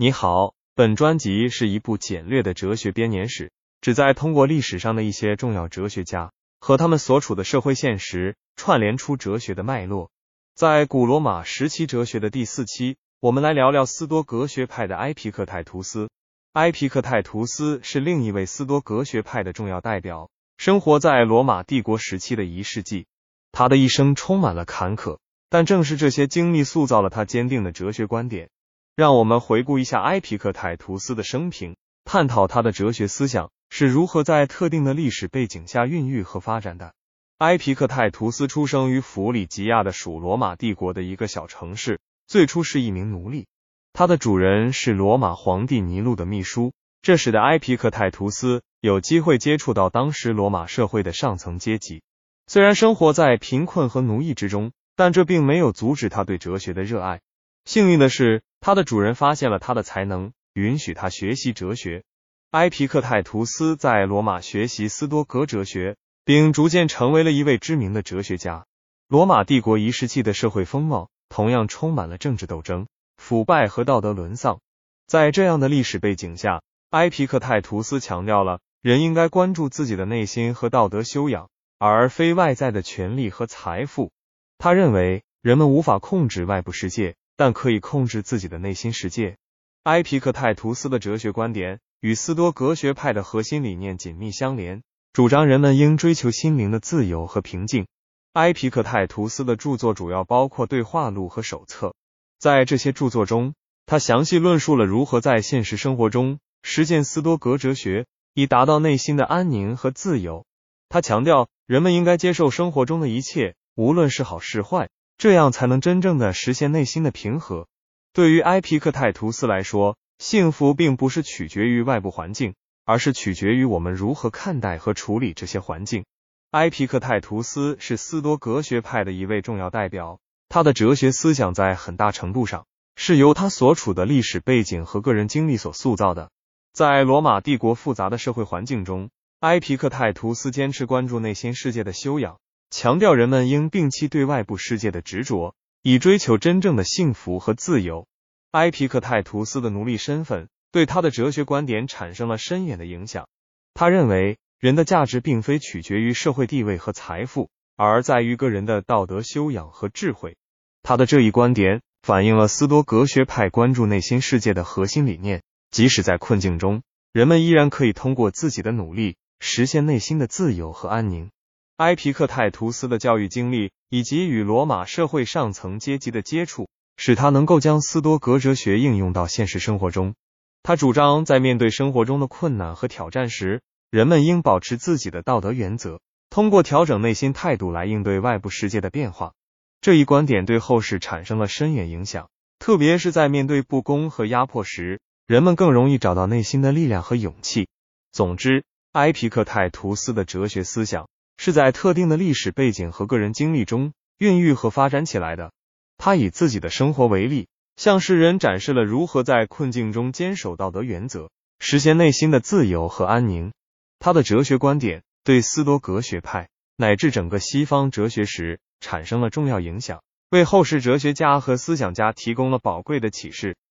你好，本专辑是一部简略的哲学编年史，旨在通过历史上的一些重要哲学家和他们所处的社会现实，串联出哲学的脉络。在古罗马时期哲学的第四期，我们来聊聊斯多格学派的埃皮克泰图斯。埃皮克泰图斯是另一位斯多格学派的重要代表，生活在罗马帝国时期的一世纪。他的一生充满了坎坷，但正是这些经历塑造了他坚定的哲学观点。让我们回顾一下埃皮克泰图斯的生平，探讨他的哲学思想是如何在特定的历史背景下孕育和发展的。埃皮克泰图斯出生于弗里吉亚的属罗马帝国的一个小城市，最初是一名奴隶。他的主人是罗马皇帝尼禄的秘书，这使得埃皮克泰图斯有机会接触到当时罗马社会的上层阶级。虽然生活在贫困和奴役之中，但这并没有阻止他对哲学的热爱。幸运的是，他的主人发现了他的才能，允许他学习哲学。埃皮克泰图斯在罗马学习斯多格哲学，并逐渐成为了一位知名的哲学家。罗马帝国一世纪的社会风貌同样充满了政治斗争、腐败和道德沦丧。在这样的历史背景下，埃皮克泰图斯强调了人应该关注自己的内心和道德修养，而非外在的权利和财富。他认为人们无法控制外部世界。但可以控制自己的内心世界。埃皮克泰图斯的哲学观点与斯多格学派的核心理念紧密相连，主张人们应追求心灵的自由和平静。埃皮克泰图斯的著作主要包括对话录和手册，在这些著作中，他详细论述了如何在现实生活中实践斯多格哲学，以达到内心的安宁和自由。他强调，人们应该接受生活中的一切，无论是好是坏。这样才能真正的实现内心的平和。对于埃皮克泰图斯来说，幸福并不是取决于外部环境，而是取决于我们如何看待和处理这些环境。埃皮克泰图斯是斯多格学派的一位重要代表，他的哲学思想在很大程度上是由他所处的历史背景和个人经历所塑造的。在罗马帝国复杂的社会环境中，埃皮克泰图斯坚持关注内心世界的修养。强调人们应摒弃对外部世界的执着，以追求真正的幸福和自由。埃皮克泰图斯的奴隶身份对他的哲学观点产生了深远的影响。他认为人的价值并非取决于社会地位和财富，而在于个人的道德修养和智慧。他的这一观点反映了斯多格学派关注内心世界的核心理念：即使在困境中，人们依然可以通过自己的努力实现内心的自由和安宁。埃皮克泰图斯的教育经历以及与罗马社会上层阶级的接触，使他能够将斯多格哲学应用到现实生活中。他主张在面对生活中的困难和挑战时，人们应保持自己的道德原则，通过调整内心态度来应对外部世界的变化。这一观点对后世产生了深远影响，特别是在面对不公和压迫时，人们更容易找到内心的力量和勇气。总之，埃皮克泰图斯的哲学思想。是在特定的历史背景和个人经历中孕育和发展起来的。他以自己的生活为例，向世人展示了如何在困境中坚守道德原则，实现内心的自由和安宁。他的哲学观点对斯多格学派乃至整个西方哲学史产生了重要影响，为后世哲学家和思想家提供了宝贵的启示。